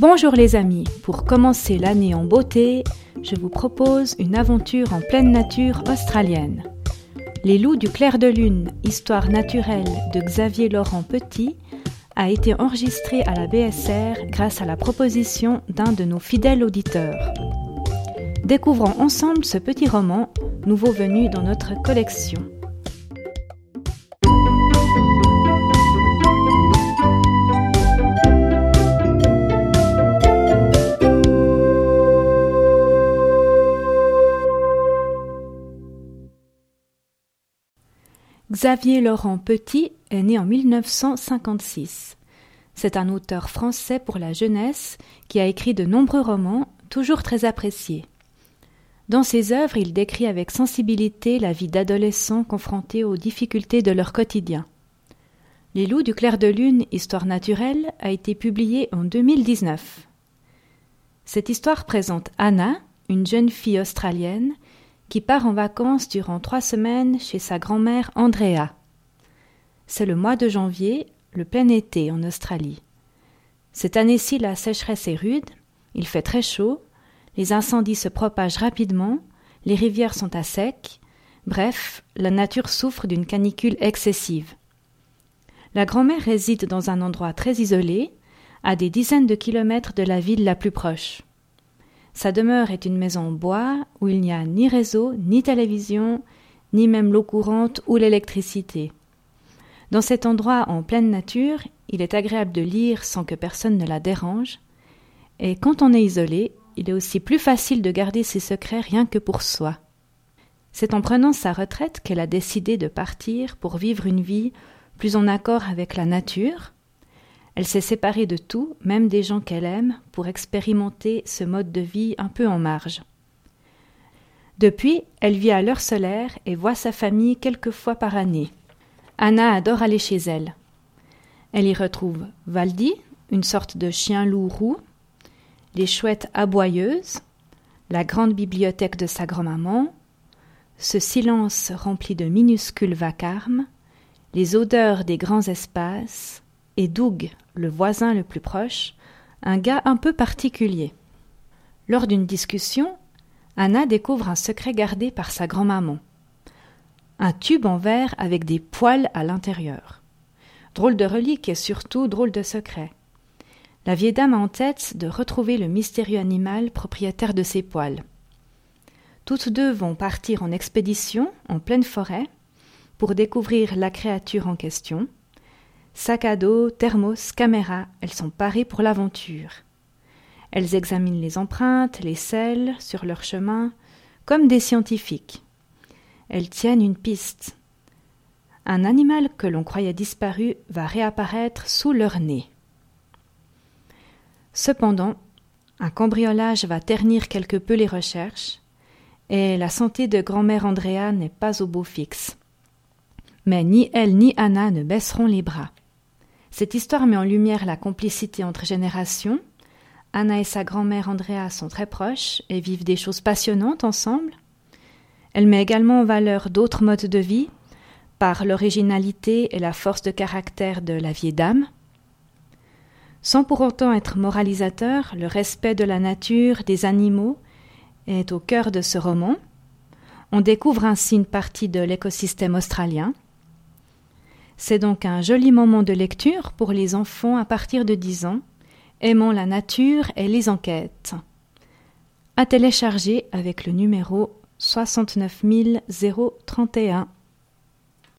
Bonjour les amis, pour commencer l'année en beauté, je vous propose une aventure en pleine nature australienne. Les loups du clair de lune, histoire naturelle de Xavier Laurent Petit, a été enregistré à la BSR grâce à la proposition d'un de nos fidèles auditeurs. Découvrons ensemble ce petit roman, nouveau venu dans notre collection. Xavier Laurent Petit est né en 1956. C'est un auteur français pour la jeunesse qui a écrit de nombreux romans, toujours très appréciés. Dans ses œuvres, il décrit avec sensibilité la vie d'adolescents confrontés aux difficultés de leur quotidien. Les loups du clair de lune, histoire naturelle, a été publié en 2019. Cette histoire présente Anna, une jeune fille australienne, qui part en vacances durant trois semaines chez sa grand-mère Andrea. C'est le mois de janvier, le plein été en Australie. Cette année-ci, la sécheresse est rude, il fait très chaud, les incendies se propagent rapidement, les rivières sont à sec, bref, la nature souffre d'une canicule excessive. La grand-mère réside dans un endroit très isolé, à des dizaines de kilomètres de la ville la plus proche. Sa demeure est une maison en bois où il n'y a ni réseau, ni télévision, ni même l'eau courante ou l'électricité. Dans cet endroit en pleine nature, il est agréable de lire sans que personne ne la dérange, et quand on est isolé, il est aussi plus facile de garder ses secrets rien que pour soi. C'est en prenant sa retraite qu'elle a décidé de partir pour vivre une vie plus en accord avec la nature, elle s'est séparée de tout, même des gens qu'elle aime, pour expérimenter ce mode de vie un peu en marge. Depuis, elle vit à l'heure solaire et voit sa famille quelques fois par année. Anna adore aller chez elle. Elle y retrouve Valdi, une sorte de chien-loup roux, les chouettes aboyeuses, la grande bibliothèque de sa grand-maman, ce silence rempli de minuscules vacarmes, les odeurs des grands espaces, et Doug, le voisin le plus proche, un gars un peu particulier. Lors d'une discussion, Anna découvre un secret gardé par sa grand-maman. Un tube en verre avec des poils à l'intérieur. Drôle de relique et surtout drôle de secret. La vieille dame a en tête de retrouver le mystérieux animal propriétaire de ces poils. Toutes deux vont partir en expédition en pleine forêt pour découvrir la créature en question, Sac à dos, thermos, caméra, elles sont parées pour l'aventure. Elles examinent les empreintes, les selles sur leur chemin, comme des scientifiques. Elles tiennent une piste. Un animal que l'on croyait disparu va réapparaître sous leur nez. Cependant, un cambriolage va ternir quelque peu les recherches, et la santé de grand-mère Andrea n'est pas au beau fixe. Mais ni elle ni Anna ne baisseront les bras. Cette histoire met en lumière la complicité entre générations. Anna et sa grand-mère Andrea sont très proches et vivent des choses passionnantes ensemble. Elle met également en valeur d'autres modes de vie par l'originalité et la force de caractère de la vieille dame. Sans pour autant être moralisateur, le respect de la nature, des animaux, est au cœur de ce roman. On découvre ainsi une partie de l'écosystème australien. C'est donc un joli moment de lecture pour les enfants à partir de 10 ans, aimant la nature et les enquêtes. À télécharger avec le numéro 69031.